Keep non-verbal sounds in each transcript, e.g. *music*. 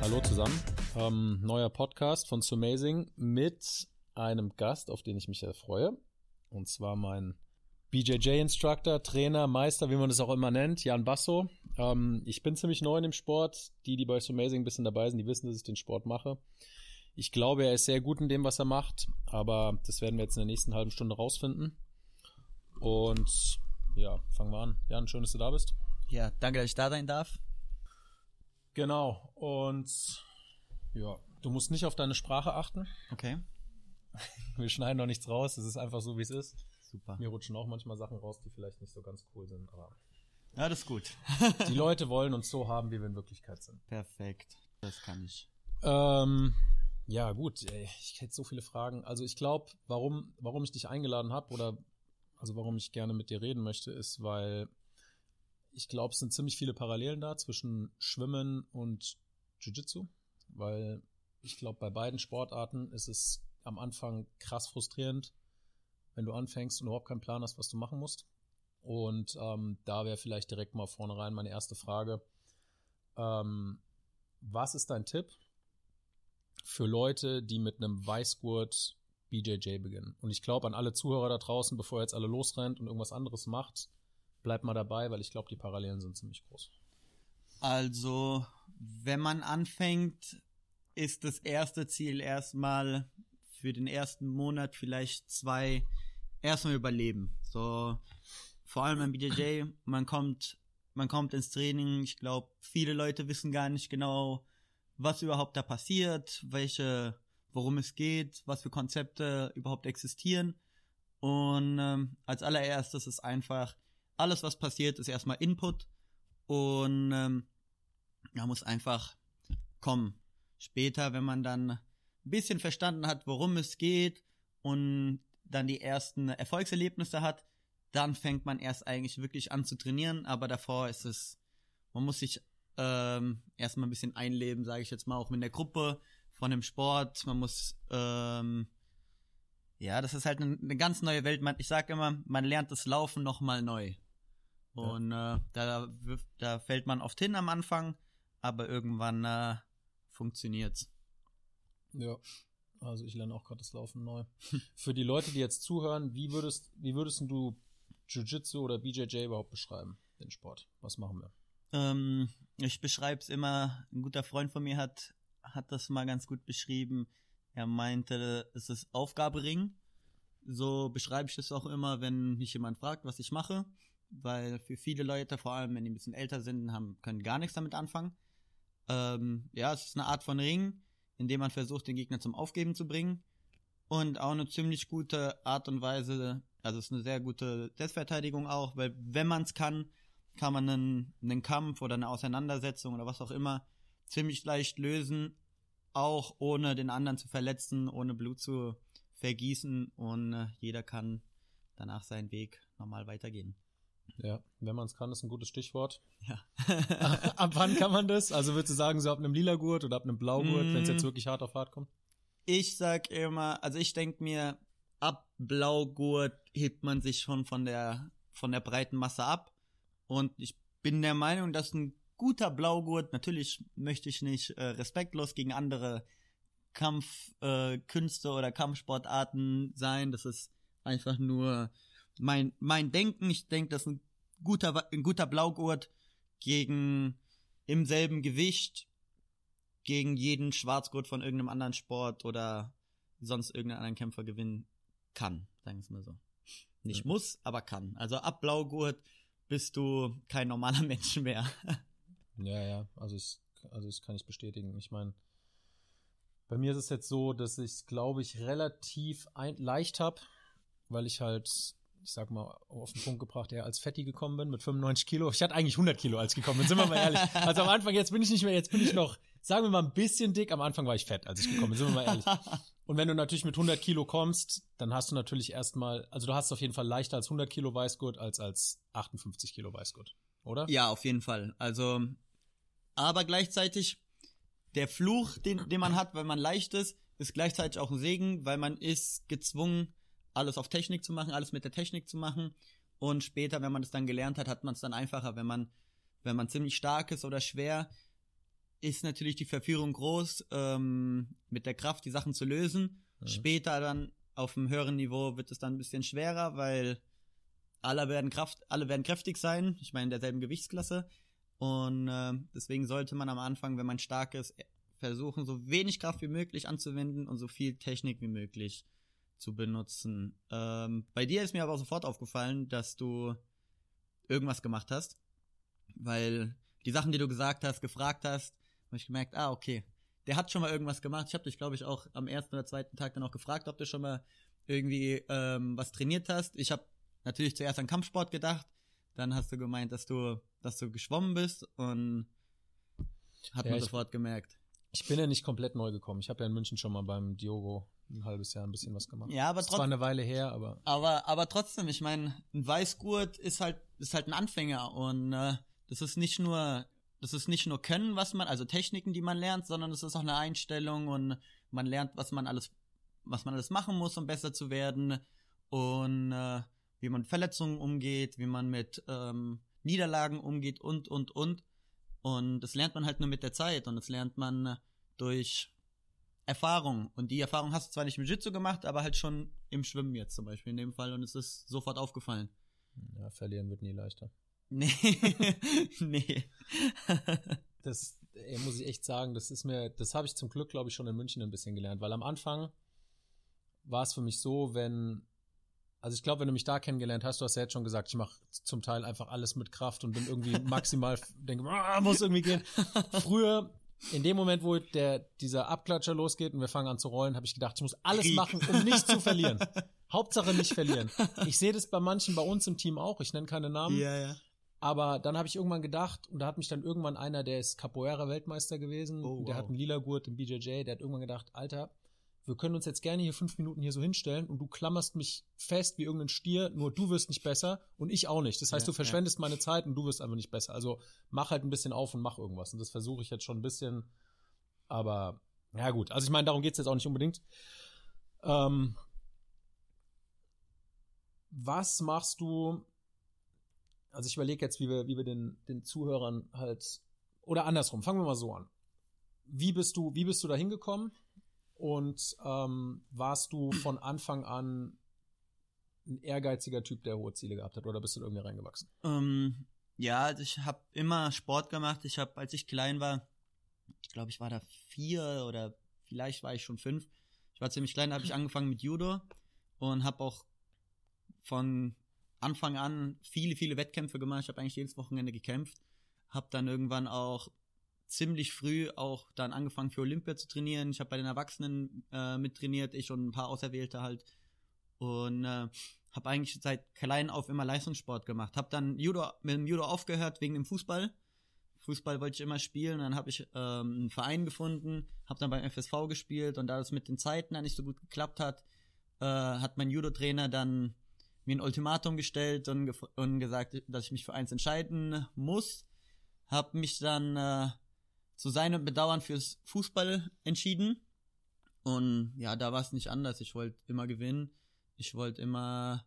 Hallo zusammen. Ähm, neuer Podcast von Amazing mit einem Gast, auf den ich mich sehr freue. Und zwar mein BJJ-Instructor, Trainer, Meister, wie man es auch immer nennt, Jan Basso. Ähm, ich bin ziemlich neu in dem Sport. Die, die bei Amazing ein bisschen dabei sind, die wissen, dass ich den Sport mache. Ich glaube, er ist sehr gut in dem, was er macht, aber das werden wir jetzt in der nächsten halben Stunde rausfinden. Und ja, fangen wir an. Jan, schön, dass du da bist. Ja, danke, dass ich da sein darf. Genau. Und ja, du musst nicht auf deine Sprache achten. Okay. *laughs* Wir schneiden noch nichts raus. Es ist einfach so, wie es ist. Super. Mir rutschen auch manchmal Sachen raus, die vielleicht nicht so ganz cool sind, aber Ja, das ist gut. *laughs* die Leute wollen uns so haben, wie wir in Wirklichkeit sind. Perfekt. Das kann ich. Ähm, ja, gut, ey, ich hätte so viele Fragen. Also ich glaube, warum, warum ich dich eingeladen habe oder also warum ich gerne mit dir reden möchte, ist, weil ich glaube, es sind ziemlich viele Parallelen da zwischen Schwimmen und Jiu-Jitsu, weil ich glaube, bei beiden Sportarten ist es am Anfang krass frustrierend, wenn du anfängst und überhaupt keinen Plan hast, was du machen musst. Und ähm, da wäre vielleicht direkt mal vornherein meine erste Frage. Ähm, was ist dein Tipp für Leute, die mit einem Weißgurt BJJ beginnen? Und ich glaube an alle Zuhörer da draußen, bevor ihr jetzt alle losrennt und irgendwas anderes macht, bleibt mal dabei, weil ich glaube, die Parallelen sind ziemlich groß. Also, wenn man anfängt, ist das erste Ziel erstmal für den ersten Monat vielleicht zwei erstmal überleben. So vor allem im BJJ, man kommt man kommt ins Training, ich glaube, viele Leute wissen gar nicht genau, was überhaupt da passiert, welche worum es geht, was für Konzepte überhaupt existieren. Und ähm, als allererstes ist einfach alles, was passiert, ist erstmal Input und ähm, man muss einfach kommen. Später, wenn man dann ein bisschen verstanden hat, worum es geht und dann die ersten Erfolgserlebnisse hat, dann fängt man erst eigentlich wirklich an zu trainieren, aber davor ist es, man muss sich ähm, erstmal ein bisschen einleben, sage ich jetzt mal, auch mit der Gruppe von dem Sport. Man muss, ähm, ja, das ist halt eine, eine ganz neue Welt. Man, ich sage immer, man lernt das Laufen nochmal neu. Und äh, da, da fällt man oft hin am Anfang, aber irgendwann äh, funktioniert's. Ja. Also ich lerne auch gerade das Laufen neu. *laughs* Für die Leute, die jetzt zuhören, wie würdest, wie würdest du Jiu-Jitsu oder BJJ überhaupt beschreiben, den Sport? Was machen wir? Ähm, ich beschreibe es immer, ein guter Freund von mir hat, hat das mal ganz gut beschrieben. Er meinte, es ist Aufgabering. So beschreibe ich es auch immer, wenn mich jemand fragt, was ich mache. Weil für viele Leute, vor allem wenn die ein bisschen älter sind, haben, können gar nichts damit anfangen. Ähm, ja, es ist eine Art von Ring, in dem man versucht, den Gegner zum Aufgeben zu bringen. Und auch eine ziemlich gute Art und Weise, also es ist eine sehr gute Selbstverteidigung auch, weil wenn man es kann, kann man einen, einen Kampf oder eine Auseinandersetzung oder was auch immer ziemlich leicht lösen, auch ohne den anderen zu verletzen, ohne Blut zu vergießen und äh, jeder kann danach seinen Weg normal weitergehen. Ja, wenn man es kann, ist ein gutes Stichwort. Ja. *laughs* ab wann kann man das? Also würdest du sagen, so ab einem lila Gurt oder ab einem Blaugurt, Mm. wenn es jetzt wirklich hart auf hart kommt? Ich sag immer, also ich denk mir, ab Blaugurt hebt man sich schon von der von der breiten Masse ab und ich bin der Meinung, dass ein guter Blaugurt, natürlich möchte ich nicht äh, respektlos gegen andere Kampfkünste äh, oder Kampfsportarten sein, das ist einfach nur mein mein Denken, ich denke, dass ein guter ein guter Blaugurt gegen im selben Gewicht gegen jeden Schwarzgurt von irgendeinem anderen Sport oder sonst irgendeinen anderen Kämpfer gewinnen kann, sagen wir es mal so. Nicht Ja. muss, aber kann. Also ab Blaugurt bist du kein normaler *laughs* Mensch mehr. Ja, ja, also ich, also ich kann ich bestätigen. Ich meine, bei mir ist es jetzt so, dass ich es, glaube ich, relativ ein, leicht hab, weil ich halt, ich sag mal, auf den Punkt gebracht, eher als Fetti gekommen bin mit 95 Kilo. Ich hatte eigentlich 100 Kilo als ich gekommen bin, sind wir mal ehrlich. *laughs* Also am Anfang, jetzt bin ich nicht mehr, jetzt bin ich noch, sagen wir mal, ein bisschen dick. Am Anfang war ich fett, als ich gekommen bin, sind wir mal ehrlich. Und wenn du natürlich mit 100 Kilo kommst, dann hast du natürlich erstmal, also du hast es auf jeden Fall leichter als 100 Kilo Weißgurt als als 58 Kilo Weißgurt, oder? Ja, auf jeden Fall. Also, aber gleichzeitig der Fluch, den, den man hat, weil man leicht ist, ist gleichzeitig auch ein Segen, weil man ist gezwungen, alles auf Technik zu machen, alles mit der Technik zu machen. Und später, wenn man es dann gelernt hat, hat man es dann einfacher. Wenn man, wenn man ziemlich stark ist oder schwer, ist natürlich die Verführung groß, ähm, mit der Kraft die Sachen zu lösen. Mhm. Später dann auf einem höheren Niveau wird es dann ein bisschen schwerer, weil alle werden Kraft, alle werden kräftig sein. Ich meine, in derselben Gewichtsklasse. Und äh, deswegen sollte man am Anfang, wenn man stark ist, versuchen, so wenig Kraft wie möglich anzuwenden und so viel Technik wie möglich zu benutzen. Ähm, bei dir ist mir aber sofort aufgefallen, dass du irgendwas gemacht hast, weil die Sachen, die du gesagt hast, gefragt hast, habe ich gemerkt, ah, okay, der hat schon mal irgendwas gemacht. Ich habe dich, glaube ich, auch am ersten oder zweiten Tag dann auch gefragt, ob du schon mal irgendwie ähm, was trainiert hast. Ich habe natürlich zuerst an Kampfsport gedacht, dann hast du gemeint, dass du, dass du geschwommen bist und hat ja, man sofort gemerkt. Ich bin ja nicht komplett neu gekommen. Ich habe ja in München schon mal beim Diogo ein halbes Jahr ein bisschen was gemacht. Ja, aber trotzdem. war eine Weile her, aber. Aber, aber trotzdem, ich meine, ein Weißgurt ist halt, ist halt ein Anfänger und äh, das ist nicht nur, das ist nicht nur Können, was man, also Techniken, die man lernt, sondern es ist auch eine Einstellung und man lernt, was man alles, was man alles machen muss, um besser zu werden und äh, wie man Verletzungen umgeht, wie man mit ähm, Niederlagen umgeht und und und. Und das lernt man halt nur mit der Zeit und das lernt man durch Erfahrung. Und die Erfahrung hast du zwar nicht im Jiu-Jitsu gemacht, aber halt schon im Schwimmen jetzt zum Beispiel in dem Fall und es ist sofort aufgefallen. Ja, verlieren wird nie leichter. Nee, *laughs* nee. das ey, muss ich echt sagen, das ist mir, das habe ich zum Glück, glaube ich, schon in München ein bisschen gelernt, weil am Anfang war es für mich so, wenn also ich glaube, wenn du mich da kennengelernt hast, du hast ja jetzt schon gesagt, ich mache zum Teil einfach alles mit Kraft und bin irgendwie *laughs* maximal, denke, ah, muss irgendwie gehen. Früher, in dem Moment, wo der, dieser Abklatscher losgeht und wir fangen an zu rollen, habe ich gedacht, ich muss alles Krieg. machen, um nicht zu verlieren. *laughs* Hauptsache nicht verlieren. Ich sehe das bei manchen bei uns im Team auch, ich nenne keine Namen. Ja, ja. Aber dann habe ich irgendwann gedacht, und da hat mich dann irgendwann einer, der ist Capoeira-Weltmeister gewesen, oh, der wow. hat einen lila Gurt im BJJ, der hat irgendwann gedacht, Alter, wir können uns jetzt gerne hier fünf Minuten hier so hinstellen und du klammerst mich fest wie irgendein Stier, nur du wirst nicht besser und ich auch nicht. Das heißt, ja, du verschwendest ja. meine Zeit und du wirst einfach nicht besser. Also mach halt ein bisschen auf und mach irgendwas. Und das versuche ich jetzt schon ein bisschen. Aber ja gut, also ich meine, darum geht's jetzt auch nicht unbedingt. Ähm, was machst du? Also ich überlege jetzt, wie wir, wie wir den, den Zuhörern halt oder andersrum. Fangen wir mal so an. Wie bist du, wie bist du da hingekommen? Und ähm, warst du von Anfang an ein ehrgeiziger Typ, der hohe Ziele gehabt hat, oder bist du irgendwie reingewachsen? Ähm, ja, also ich habe immer Sport gemacht. Ich habe, als ich klein war, ich glaube, ich war da vier oder vielleicht war ich schon fünf. Ich war ziemlich klein, habe ich angefangen mit Judo und habe auch von Anfang an viele, viele Wettkämpfe gemacht. Ich habe eigentlich jedes Wochenende gekämpft. Habe dann irgendwann auch ziemlich früh auch dann angefangen für Olympia zu trainieren. Ich habe bei den Erwachsenen äh, mittrainiert, ich und ein paar Auserwählte halt. Und äh, habe eigentlich seit klein auf immer Leistungssport gemacht. Habe dann Judo, mit dem Judo aufgehört wegen dem Fußball. Fußball wollte ich immer spielen. Dann habe ich ähm, einen Verein gefunden, habe dann beim FSV gespielt und da das mit den Zeiten dann nicht so gut geklappt hat, äh, hat mein Judo-Trainer dann mir ein Ultimatum gestellt und, und gesagt, dass ich mich für eins entscheiden muss. Hab mich dann äh, zu seinem Bedauern fürs Fußball entschieden. Und ja, da war es nicht anders. Ich wollte immer gewinnen. Ich wollte immer,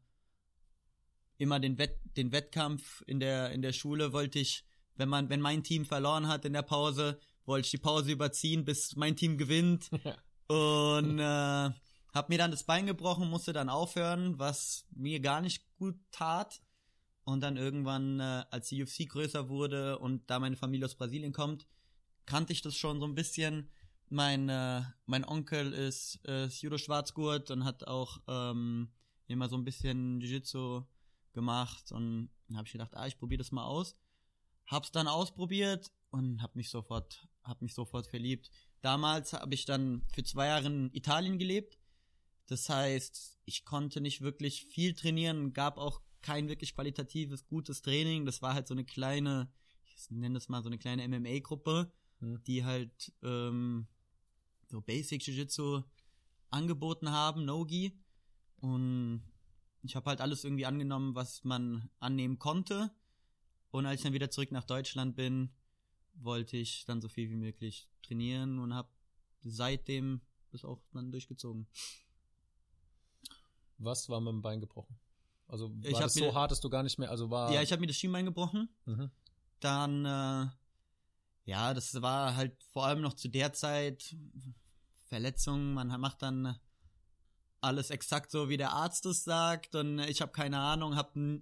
immer den, Wett, den Wettkampf in der, in der Schule wollte ich, wenn man, wenn mein Team verloren hat in der Pause, wollte ich die Pause überziehen, bis mein Team gewinnt. *laughs* Und äh, hab mir dann das Bein gebrochen, musste dann aufhören, was mir gar nicht gut tat. Und dann irgendwann, äh, als die UFC größer wurde und da meine Familie aus Brasilien kommt, kannte ich das schon so ein bisschen. Mein, äh, mein Onkel ist, ist Judo Schwarzgurt und hat auch ähm, immer so ein bisschen Jiu-Jitsu gemacht und dann habe ich gedacht, ah, ich probiere das mal aus. Hab's dann ausprobiert und hab mich sofort, hab mich sofort verliebt. Damals habe ich dann für zwei Jahre in Italien gelebt. Das heißt, ich konnte nicht wirklich viel trainieren, gab auch kein wirklich qualitatives, gutes Training. Das war halt so eine kleine, ich nenne das mal so eine kleine MMA-Gruppe hm. die halt ähm, so Basic Jiu-Jitsu angeboten haben, Nogi. Und ich habe halt alles irgendwie angenommen, was man annehmen konnte. Und als ich dann wieder zurück nach Deutschland bin, wollte ich dann so viel wie möglich trainieren und habe seitdem das auch dann durchgezogen. Was war mit dem Bein gebrochen? Also war Ich das so hart, dass du gar nicht mehr, also war. Ja, ich habe mir das Schienbein gebrochen. mhm. Dann, äh, ja, das war halt vor allem noch zu der Zeit Verletzungen. Man macht dann alles exakt so, wie der Arzt es sagt. Und ich habe keine Ahnung, habe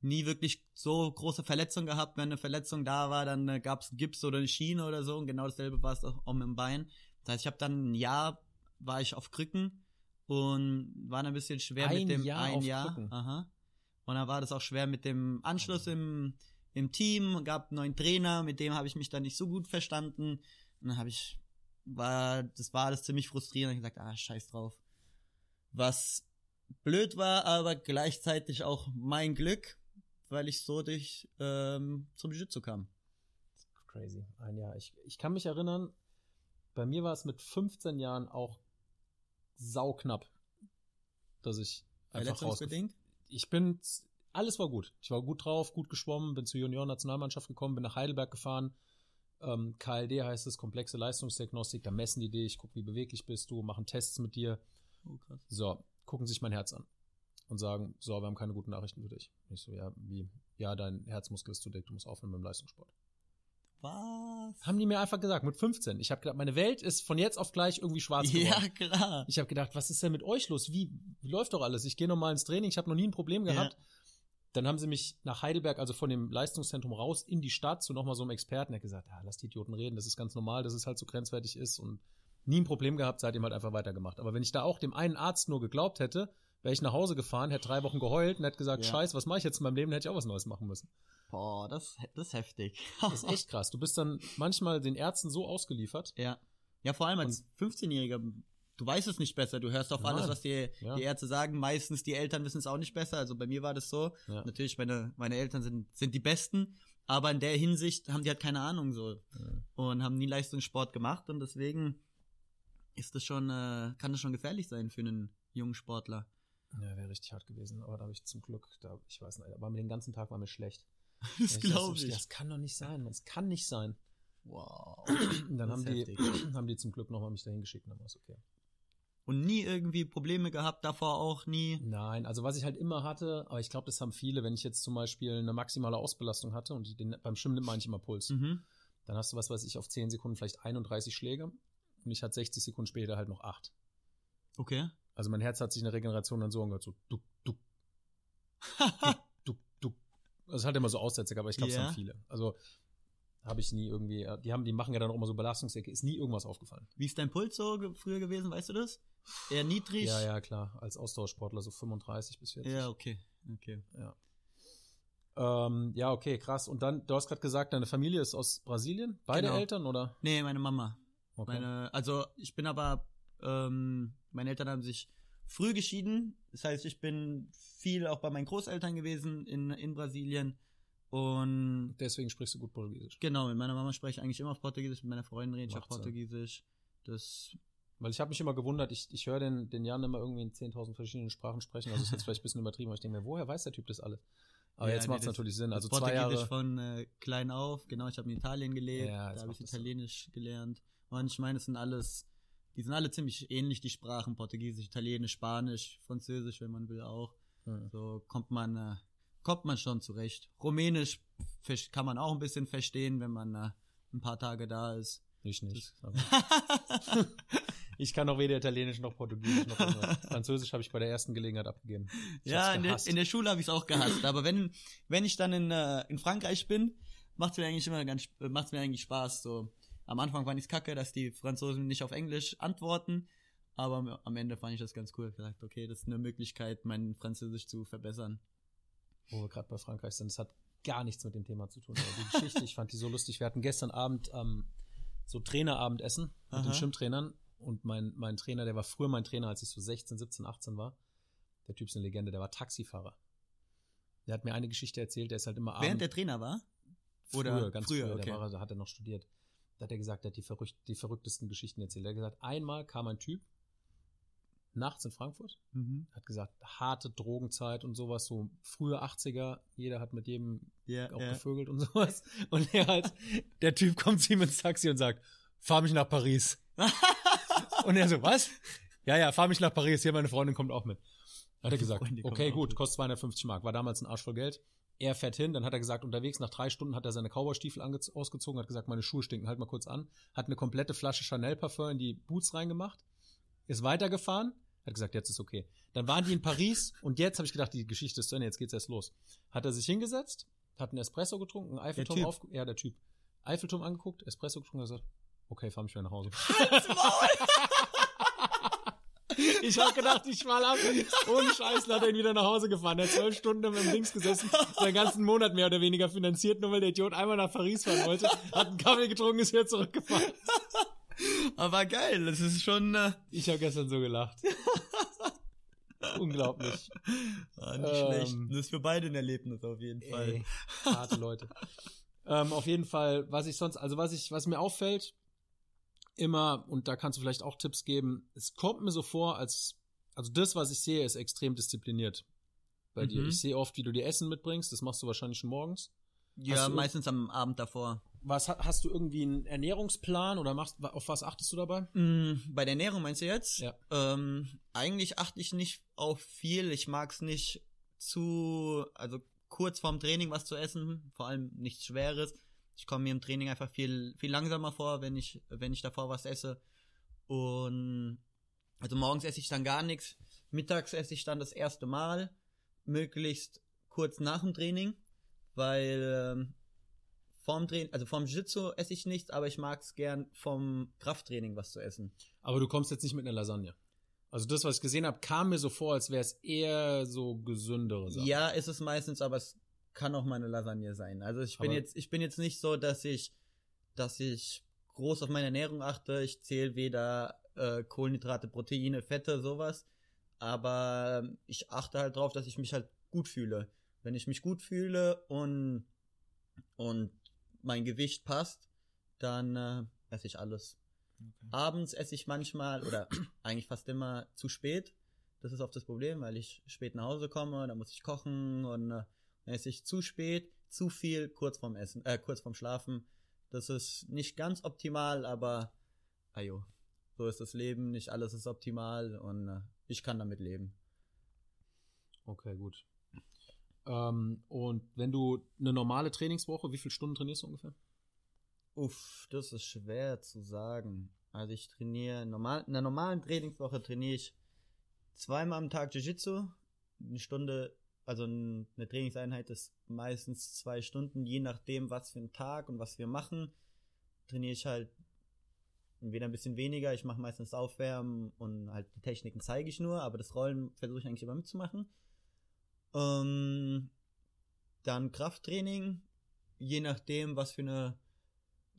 nie wirklich so große Verletzungen gehabt. Wenn eine Verletzung da war, dann äh, gab es Gips oder eine Schiene oder so. Und genau dasselbe war es auch, auch mit dem Bein. Das heißt, ich habe dann ein Jahr, war ich auf Krücken und war dann ein bisschen schwer Ein mit dem Jahr ein Jahr. Krücken? Aha. Und dann war das auch schwer mit dem Anschluss im, im Team, gab einen neuen Trainer, mit dem habe ich mich dann nicht so gut verstanden. Und dann habe ich, war, das war alles ziemlich frustrierend. Ich gesagt, ah, scheiß drauf. Was blöd war, aber gleichzeitig auch mein Glück, weil ich so durch ähm, zum Jiu-Jitsu kam. Crazy. Ein Jahr. Ich, ich kann mich erinnern, bei mir war es mit 15 Jahren auch sauknapp, dass ich einfach raus. Ich bin, alles war gut. Ich war gut drauf, gut geschwommen, bin zur Junioren-Nationalmannschaft gekommen, bin nach Heidelberg gefahren. Ähm, KLD heißt es, komplexe Leistungsdiagnostik. Da messen die dich, gucken, wie beweglich bist du, machen Tests mit dir. Oh, krass. So, gucken sich mein Herz an und sagen, so, wir haben keine guten Nachrichten für dich. Ich so, ja, wie? Ja, dein Herzmuskel ist zu dick, du musst aufhören mit dem Leistungssport. Was? Haben die mir einfach gesagt, mit 15. Ich habe gedacht, meine Welt ist von jetzt auf gleich irgendwie schwarz geworden. Ja, klar. Ich habe gedacht, was ist denn mit euch los? Wie, wie läuft doch alles? Ich gehe nochmal ins Training, ich habe noch nie ein Problem gehabt. Dann haben sie mich nach Heidelberg, also von dem Leistungszentrum raus in die Stadt zu nochmal so einem Experten, der hat gesagt, ja, lass die Idioten reden, das ist ganz normal, dass es halt so grenzwertig ist und nie ein Problem gehabt, seitdem halt einfach weitergemacht. Aber wenn ich da auch dem einen Arzt nur geglaubt hätte, wäre ich nach Hause gefahren, hätte drei Wochen geheult und hätte gesagt, Ja. scheiß, was mache ich jetzt in meinem Leben, hätte ich auch was Neues machen müssen. Boah, das, das ist heftig. Das ist echt krass. Du bist dann manchmal den Ärzten so ausgeliefert. Ja. Ja, vor allem als 15-Jähriger, du weißt es nicht besser, du hörst auf Nein. alles, was dir Ja. die Ärzte sagen. Meistens die Eltern wissen es auch nicht besser. Also bei mir war das so. Ja. Natürlich, meine, meine Eltern sind, sind die Besten, aber in der Hinsicht haben die halt keine Ahnung so und haben nie Leistungssport gemacht und deswegen ist das schon, äh, kann das schon gefährlich sein für einen jungen Sportler. Ja, wäre richtig hart gewesen. Aber da habe ich zum Glück, da, ich weiß nicht, aber den ganzen Tag war mir schlecht. *laughs* Das glaube ich. Das kann doch nicht sein. Das kann nicht sein. Wow. Und *clears throat* dann haben die, *clears throat* haben die zum Glück nochmal mich dahin geschickt und dann war es okay. Und nie irgendwie Probleme gehabt, davor auch nie. Nein, also was ich halt immer hatte, aber ich glaube, das haben viele, wenn ich jetzt zum Beispiel eine maximale Ausbelastung hatte und den, beim Schwimmen nimmt man eigentlich immer Puls, Mhm. dann hast du was weiß ich auf 10 Sekunden vielleicht 31 Schläge und ich hatte 60 Sekunden später halt noch 8. Okay. Also mein Herz hat sich in der Regeneration dann so angehört, so duck, duck, duck, *laughs* duck. Also es hat immer so Aussätze, aber ich glaube, es Ja. haben viele. Also habe ich nie irgendwie, äh, die haben, die machen ja dann auch immer so Belastungsecke, ist nie irgendwas aufgefallen. Wie ist dein Puls so früher gewesen, weißt du das? Eher niedrig? Ja, ja, klar, als Austauschsportler so 35 bis 40. Ja, okay. Okay. Ähm, ja, okay, krass. Und dann, du hast gerade gesagt, deine Familie ist aus Brasilien? Beide Genau. Eltern oder? Nee, meine Mama. Okay. Meine, also ich bin aber, ähm, meine Eltern haben sich früh geschieden. Das heißt, ich bin viel auch bei meinen Großeltern gewesen in, in Brasilien. Und Deswegen sprichst du gut Portugiesisch. genau, mit meiner Mama spreche ich eigentlich immer auf Portugiesisch, mit meiner Freundin rede ich auf. Portugiesisch. Das, Weil ich habe mich immer gewundert, ich, ich höre den, den Jan immer irgendwie in 10.000 verschiedenen Sprachen sprechen. Also ist jetzt vielleicht ein bisschen übertrieben, aber ich denke mir, woher weiß der Typ das alles? Aber Ja, jetzt nee, macht es natürlich Sinn. Also zwei Jahre. von äh, klein auf. Genau, ich habe in Italien gelebt, Ja, da habe ich. Italienisch gelernt. Und ich meine, es sind alles, die sind alle ziemlich ähnlich, die Sprachen. Portugiesisch, Italienisch, Spanisch, Französisch, wenn man will auch. Hm. So kommt man, äh, kommt man schon zurecht. Rumänisch kann man auch ein bisschen verstehen, wenn man äh, ein paar Tage da ist. Ich nicht. *laughs* ich kann auch weder Italienisch noch Portugiesisch noch irgendwas. *laughs* Französisch habe ich bei der ersten Gelegenheit abgegeben. Ich ja, in der, in der Schule habe ich es auch gehasst. Aber wenn, wenn ich dann in, äh, in Frankreich bin, macht's mir eigentlich immer ganz, äh, macht's mir eigentlich Spaß. So am Anfang fand ich's kacke, dass die Franzosen nicht auf Englisch antworten. Aber am- Ende fand ich das ganz cool. Ich gesagt, okay, das ist eine Möglichkeit, mein Französisch zu verbessern. wo wir gerade bei Frankreich sind. Das hat gar nichts mit dem Thema zu tun. Aber die Geschichte, ich fand die so lustig. Wir hatten gestern Abend ähm, so Trainerabendessen mit den Aha. Schwimmtrainern. Und mein, mein Trainer, der war früher mein Trainer, als ich so 16, 17, 18 war. Der Typ ist eine Legende, der war Taxifahrer. Der hat mir eine Geschichte erzählt, der ist halt immer abends. Während der Trainer war? oder früher, ganz früher, früher, okay. war, da hat er noch studiert. Da hat er gesagt, der hat die, verrückt, die verrücktesten Geschichten erzählt. Er hat gesagt, einmal kam ein Typ nachts in Frankfurt Mhm. hat gesagt, harte Drogenzeit und sowas, so frühe 80er, jeder hat mit jedem Ja, auch ja. gevögelt und sowas. Und er halt, der Typ kommt zu ihm ins Taxi und sagt, fahr mich nach Paris. *laughs* und er so, was? Ja, ja, fahr mich nach Paris, hier meine Freundin kommt auch mit. Hat er gesagt, okay, gut, kostet 250 Mark. War damals ein Arsch voll Geld. Er fährt hin, dann hat er gesagt, unterwegs nach drei Stunden hat er seine Cowboy-Stiefel ausgezogen, hat gesagt, meine Schuhe stinken, halt mal kurz an. Hat eine komplette Flasche Chanel-Parfum in die Boots reingemacht, ist weitergefahren, hat gesagt, jetzt ist okay. Dann waren die in Paris und jetzt habe ich gedacht, die Geschichte ist zu Ende, jetzt geht's erst los. Hat er sich hingesetzt, hat einen Espresso getrunken, einen Eiffelturm auf, ja, der Typ. Eiffelturm angeguckt, Espresso getrunken, hat gesagt, okay, fahr mich wieder nach Hause. *laughs* *laughs* Ich hab gedacht, ich fall ab. Ohne Scheiß hat er ihn wieder nach Hause gefahren. Er hat zwölf Stunden im Dings gesessen, seinen ganzen Monat mehr oder weniger finanziert, nur weil der Idiot einmal nach Paris fahren wollte, hat einen Kaffee getrunken, ist wieder zurückgefahren. Aber geil, das ist schon äh, Ich habe gestern so gelacht. Unglaublich. ah, nicht Ähm, schlecht. Das ist für beide ein Erlebnis auf jeden Fall. Ey, harte Leute. *laughs* ähm, auf jeden Fall, was ich sonst, also was ich, was mir auffällt, immer, und da kannst du vielleicht auch Tipps geben, es kommt mir so vor, als, also das, was ich sehe, ist extrem diszipliniert bei dir. Mhm. Ich sehe oft, wie du dir Essen mitbringst, das machst du wahrscheinlich schon morgens. Ja, meistens am Abend davor. Was ha- hast du irgendwie einen Ernährungsplan oder machst auf was achtest du dabei? Mm, Bei der Ernährung meinst du jetzt? Ja. Ähm, eigentlich achte ich nicht auf viel. Ich mag es nicht zu, also kurz vorm Training was zu essen, vor allem nichts Schweres. Ich komme mir im Training einfach viel, viel langsamer vor, wenn ich, wenn ich davor was esse. Und also morgens esse ich dann gar nichts. Mittags esse ich dann das erste Mal, möglichst kurz nach dem Training, weil ähm, vorm Training, also vorm Jiu-Jitsu esse ich nichts, aber ich mag es gern vom Krafttraining was zu essen. Aber du kommst jetzt nicht mit einer Lasagne. Also das, was ich gesehen habe, kam mir so vor, als wäre es eher so gesündere Sachen. Ja, ist es meistens, aber es kann auch mal eine Lasagne sein. Also ich bin Aber- jetzt, ich bin jetzt nicht so, dass ich, dass ich groß auf meine Ernährung achte. Ich zähle weder äh, Kohlenhydrate, Proteine, Fette, sowas. Aber ähm, ich achte halt drauf, dass ich mich halt gut fühle. Wenn ich mich gut fühle und, und mein Gewicht passt, dann äh, esse ich alles. Abends esse ich manchmal oder *clears throat* eigentlich fast immer zu spät. Das ist oft das Problem, weil ich spät nach Hause komme, dann muss ich kochen und äh, esse ich zu spät, zu viel kurz vorm Essen, äh, kurz vorm Schlafen. Das ist nicht ganz optimal, aber ajo, so ist das Leben, nicht alles ist optimal und äh, ich kann damit leben. Okay, gut. Ähm, und wenn du eine normale Trainingswoche, wie viele Stunden trainierst du ungefähr? Uff, das ist schwer zu sagen. Also ich trainiere normal, in einer normalen Trainingswoche trainiere ich zweimal am Tag Jiu-Jitsu. Eine Stunde, also ein- eine Trainingseinheit ist meistens zwei Stunden, je nachdem, was für ein Tag und was wir machen. Trainiere ich halt entweder ein bisschen weniger, ich mache meistens Aufwärmen und halt die Techniken zeige ich nur, aber das Rollen versuche ich eigentlich immer mitzumachen. Ähm, dann Krafttraining, je nachdem, was für eine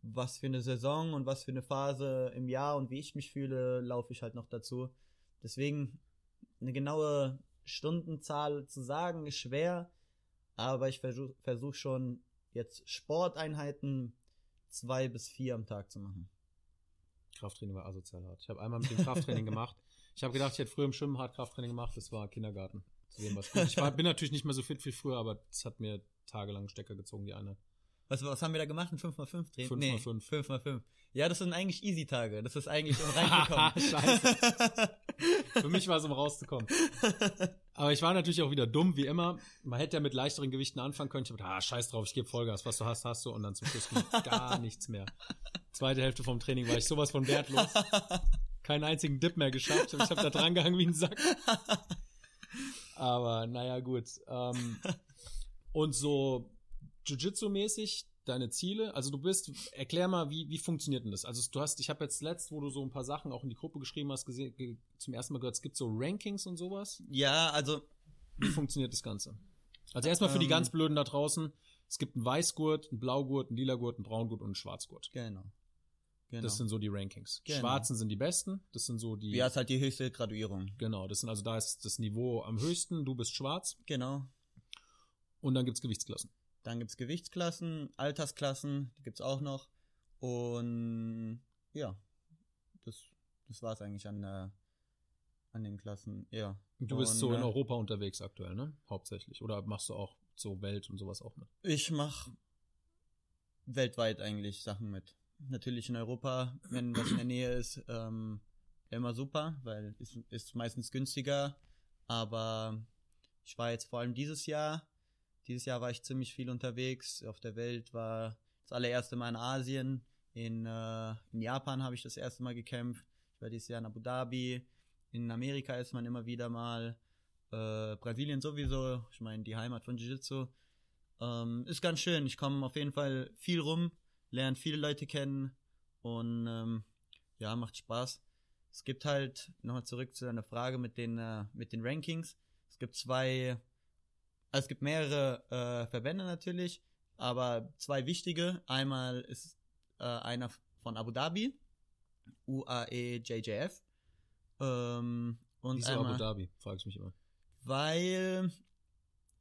was für eine Saison und was für eine Phase im Jahr und wie ich mich fühle, laufe ich halt noch dazu. Deswegen eine genaue Stundenzahl zu sagen ist schwer, aber ich versuche versuch schon jetzt Sporteinheiten zwei bis vier am Tag zu machen. Krafttraining war asozial hart. Ich habe einmal mit dem Krafttraining gemacht. Ich habe gedacht, ich hätte früher im Schwimmen hart Krafttraining gemacht. Das war Kindergarten. Zu dem was gut. Ich war, bin natürlich nicht mehr so fit wie früher, aber es hat mir tagelang Stecker gezogen, die eine. Was, was haben wir da gemacht? Ein 5x5 Training? 5x5. 5x5. Ja, das sind eigentlich Easy-Tage. Das ist eigentlich um reinzukommen. *laughs* Scheiße. Für mich war es, um rauszukommen. *laughs* Aber ich war natürlich auch wieder dumm, wie immer. Man hätte ja mit leichteren Gewichten anfangen können. Ich habe gedacht, ah, scheiß drauf, ich gebe Vollgas. Was du hast, hast du. Und dann zum Schluss *laughs* gar nichts mehr. Zweite Hälfte vom Training war ich sowas von wertlos. Keinen einzigen Dip mehr geschafft. Ich habe da dran gehangen wie ein Sack. Aber naja, gut. Ähm, und so Jiu-Jitsu-mäßig deine Ziele? Also du bist, erklär mal, wie, wie funktioniert denn das? Also du hast, ich habe jetzt letzt, wo du so ein paar Sachen auch in die Gruppe geschrieben hast, gesehen, ge, zum ersten Mal gehört, es gibt so Rankings und sowas. ja, also Wie funktioniert das Ganze? Also erstmal für die Ähm. ganz Blöden da draußen, es gibt einen Weißgurt, einen Blaugurt, einen Lilagurt, einen Braungurt und einen Schwarzgurt. genau. genau. Das sind so die Rankings. Genau. Schwarzen sind die besten, das sind so die, ja, ist halt die höchste Graduierung. genau, das sind also da ist das Niveau am höchsten, du bist schwarz Genau. und dann gibt's Gewichtsklassen. Dann gibt's Gewichtsklassen, Altersklassen, die gibt's auch noch. Und ja, das, das war's eigentlich an, äh, an den Klassen. Ja. Du bist Und, so in äh, Europa unterwegs aktuell, ne? Hauptsächlich. Oder machst du auch so Welt und sowas auch mit? Ich mach weltweit eigentlich Sachen mit. Natürlich in Europa, wenn was in der Nähe ist, ähm, immer super, weil ist, ist meistens günstiger. Aber ich war jetzt vor allem dieses Jahr, dieses Jahr war ich ziemlich viel unterwegs. Auf der Welt, war das allererste Mal in Asien, in, äh, in Japan habe ich das erste Mal gekämpft, ich war dieses Jahr in Abu Dhabi, in Amerika ist man immer wieder mal, äh, Brasilien sowieso, ich meine die Heimat von Jiu-Jitsu. Ähm, ist ganz schön, ich komme auf jeden Fall viel rum, lerne viele Leute kennen und ähm, ja, macht Spaß. Es gibt halt, nochmal zurück zu deiner Frage mit den, äh, mit den Rankings. Es gibt zwei, also es gibt mehrere äh, Verbände natürlich, aber zwei wichtige. Einmal ist äh, einer von Abu Dhabi, UAE-JJF. Ähm, und Wieso einmal, Abu Dhabi, frage ich mich immer. Weil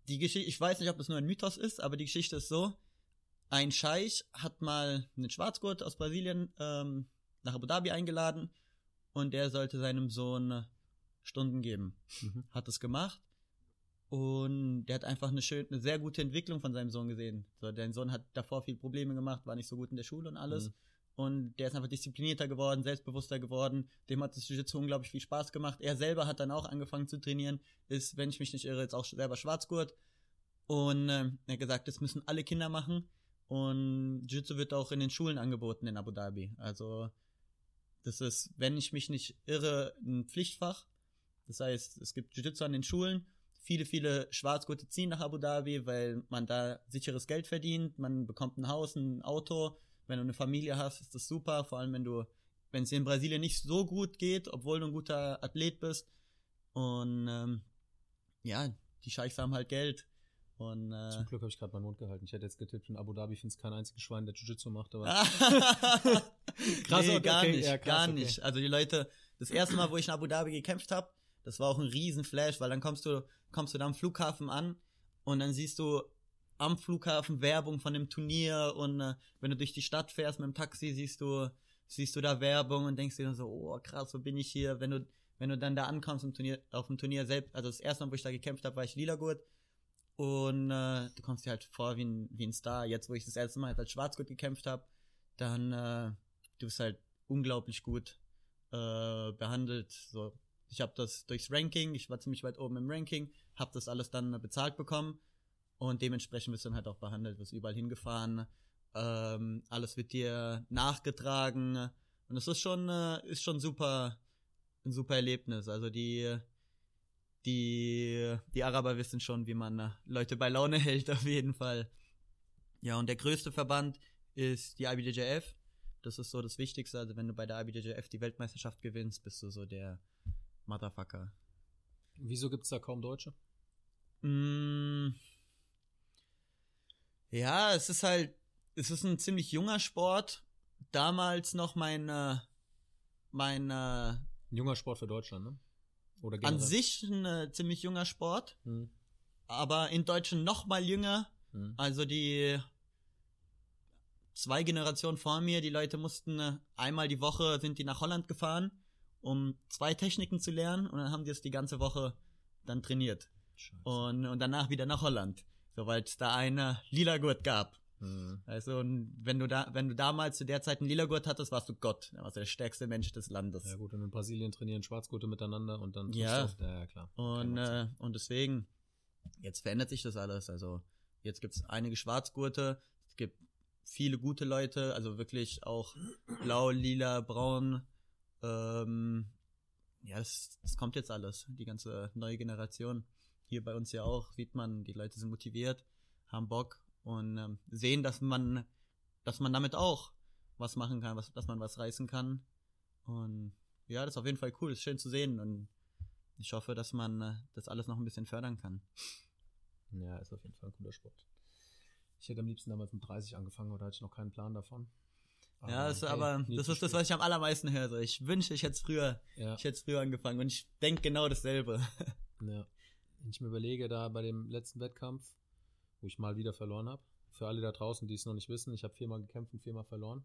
die Geschichte, ich weiß nicht, ob das nur ein Mythos ist, aber die Geschichte ist so, ein Scheich hat mal einen Schwarzgurt aus Brasilien ähm, nach Abu Dhabi eingeladen und der sollte seinem Sohn Stunden geben. Mhm. Hat es gemacht und der hat einfach eine schön, eine sehr gute Entwicklung von seinem Sohn gesehen. So, dein Sohn hat davor viel Probleme gemacht, war nicht so gut in der Schule und alles. Mhm. Und der ist einfach disziplinierter geworden, selbstbewusster geworden. Dem hat das Jiu-Jitsu unglaublich viel Spaß gemacht. Er selber hat dann auch angefangen zu trainieren. Ist, wenn ich mich nicht irre, jetzt auch selber Schwarzgurt. Und ähm, er hat gesagt, das müssen alle Kinder machen. Und Jiu-Jitsu wird auch in den Schulen angeboten in Abu Dhabi. Also das ist, wenn ich mich nicht irre, ein Pflichtfach. Das heißt, es gibt Jiu-Jitsu an den Schulen. Viele, viele Schwarzgurte ziehen nach Abu Dhabi, weil man da sicheres Geld verdient. Man bekommt ein Haus, ein Auto. Wenn du eine Familie hast, ist das super. Vor allem, wenn du, wenn es dir in Brasilien nicht so gut geht, obwohl du ein guter Athlet bist. Und ähm, ja, die Scheichs haben halt Geld. Und äh, Zum Glück habe ich gerade meinen Mund gehalten. Ich hätte jetzt getippt, in Abu Dhabi findet kein einziges Schwein, der Jiu-Jitsu macht, aber *laughs* krass, nee, gar okay, nicht, ja, krass, gar okay. nicht. Also die Leute, das erste Mal, wo ich in Abu Dhabi gekämpft habe, das war auch ein Riesenflash, weil dann kommst du, kommst du da am Flughafen an und dann siehst du am Flughafen Werbung von dem Turnier und äh, wenn du durch die Stadt fährst mit dem Taxi, siehst du, siehst du da Werbung und denkst dir dann so, oh krass, wo bin ich hier? Wenn du, wenn du dann da ankommst im Turnier, auf dem Turnier selbst, also das erste Mal, wo ich da gekämpft habe, war ich Lilagurt und äh, du kommst dir halt vor wie ein, wie ein Star. Jetzt, wo ich das erste Mal halt als Schwarzgurt gekämpft habe, dann äh, du bist halt unglaublich gut äh, behandelt. So, ich habe das durchs Ranking, ich war ziemlich weit oben im Ranking, habe das alles dann bezahlt bekommen und dementsprechend wirst du dann halt auch behandelt, wirst überall hingefahren, ähm, alles wird dir nachgetragen und das ist schon äh, ist schon super ein super Erlebnis. Also die die die Araber wissen schon, wie man äh, Leute bei Laune *laughs* hält auf jeden Fall. Ja, und der größte Verband ist die IBJJF. Das ist so das Wichtigste. Also wenn du bei der IBJJF die Weltmeisterschaft gewinnst, bist du so der Motherfucker. wieso gibt es da kaum Deutsche? Mm. Ja, es ist halt, es ist ein ziemlich junger Sport. Damals noch mein, äh, mein, äh, Ein junger Sport für Deutschland, ne? Oder an sich ein äh, ziemlich junger Sport, Hm. aber in Deutschland noch mal jünger. Hm. Also die zwei Generationen vor mir, die Leute mussten äh, einmal die Woche sind die nach Holland gefahren, um zwei Techniken zu lernen und dann haben die es die ganze Woche dann trainiert. Scheiße. Und, und danach wieder nach Holland. So, weil es da eine Lila-Gurt gab. Hm. Also, und wenn du da, wenn du damals zu der Zeit einen Lila-Gurt hattest, warst du Gott. Dann warst du der stärkste Mensch des Landes. Ja gut, und in Brasilien trainieren Schwarzgurte miteinander und dann Ja. auf- ja, klar. Und, äh, und deswegen, jetzt verändert sich das alles. Also, jetzt gibt's einige Schwarzgurte, es gibt viele gute Leute, also wirklich auch blau, lila, braun. Ähm, ja, es, es kommt jetzt alles, die ganze neue Generation. Hier bei uns ja auch, sieht man, die Leute sind motiviert, haben Bock und ähm, sehen, dass man, dass man damit auch was machen kann, was, dass man was reißen kann. Und ja, das ist auf jeden Fall cool, ist schön zu sehen und ich hoffe, dass man äh, das alles noch ein bisschen fördern kann. Ja, ist auf jeden Fall ein cooler Sport. Ich hätte am liebsten damals mit 30 angefangen oder hatte ich noch keinen Plan davon. Ja, das, hey, aber nie das ist das, was ich am allermeisten höre. So, Ich wünsche, ich hätte es früher, Ja, ich hätte es früher angefangen und ich denke genau dasselbe. *laughs* ja. Wenn ich mir überlege, da bei dem letzten Wettkampf, wo ich mal wieder verloren habe, für alle da draußen, die es noch nicht wissen, ich habe viermal gekämpft und viermal verloren.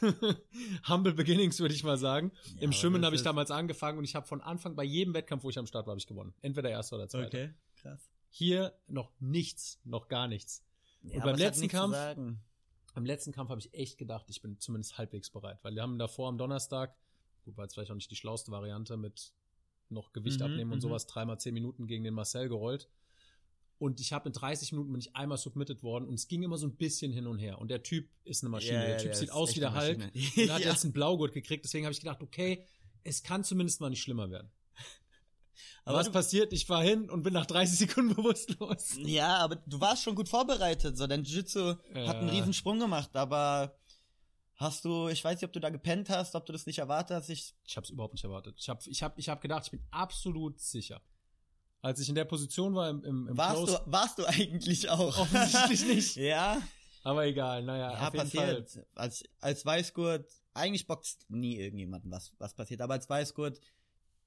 *laughs* Humble Beginnings, würde ich mal sagen. Ja, Im aber Schwimmen habe ich ist- damals angefangen und ich habe von Anfang bei jedem Wettkampf, wo ich am Start war, habe ich gewonnen. Entweder erster oder zweiter. Okay, krass. Hier noch nichts, noch gar nichts. Ja, Und aber beim letzten Kampf-. Am letzten Kampf habe ich echt gedacht, ich bin zumindest halbwegs bereit, weil wir haben davor am Donnerstag, gut, war jetzt vielleicht auch nicht die schlauste Variante mit noch Gewicht Mhm, abnehmen und mhm. sowas, dreimal zehn Minuten gegen den Marcel gerollt. Und ich habe in 30 Minuten bin ich einmal submitted worden und es ging immer so ein bisschen hin und her. Und der Typ ist eine Maschine. Ja, der Typ der sieht aus wie der Hulk und hat *laughs* Ja. jetzt einen Blaugurt gekriegt. Deswegen habe ich gedacht, okay, es kann zumindest mal nicht schlimmer werden. Aber Was passiert? Ich war hin und bin nach 30 *laughs* Sekunden bewusstlos. Ja, aber du warst schon gut vorbereitet. So, dein Jiu-Jitsu hat einen Ja. riesen Sprung gemacht, aber hast du, ich weiß nicht, ob du da gepennt hast, ob du das nicht erwartet hast. Ich, Ich habe es überhaupt nicht erwartet. Ich habe ich hab, ich hab gedacht, ich bin absolut sicher. Als ich in der Position war im, im, im warst, Close, du, warst du eigentlich auch? Offensichtlich *laughs* nicht. ja, aber egal, naja, ja auf jeden passiert. Als, als Weißgurt, eigentlich boxt nie irgendjemanden, was, was passiert, aber als Weißgurt,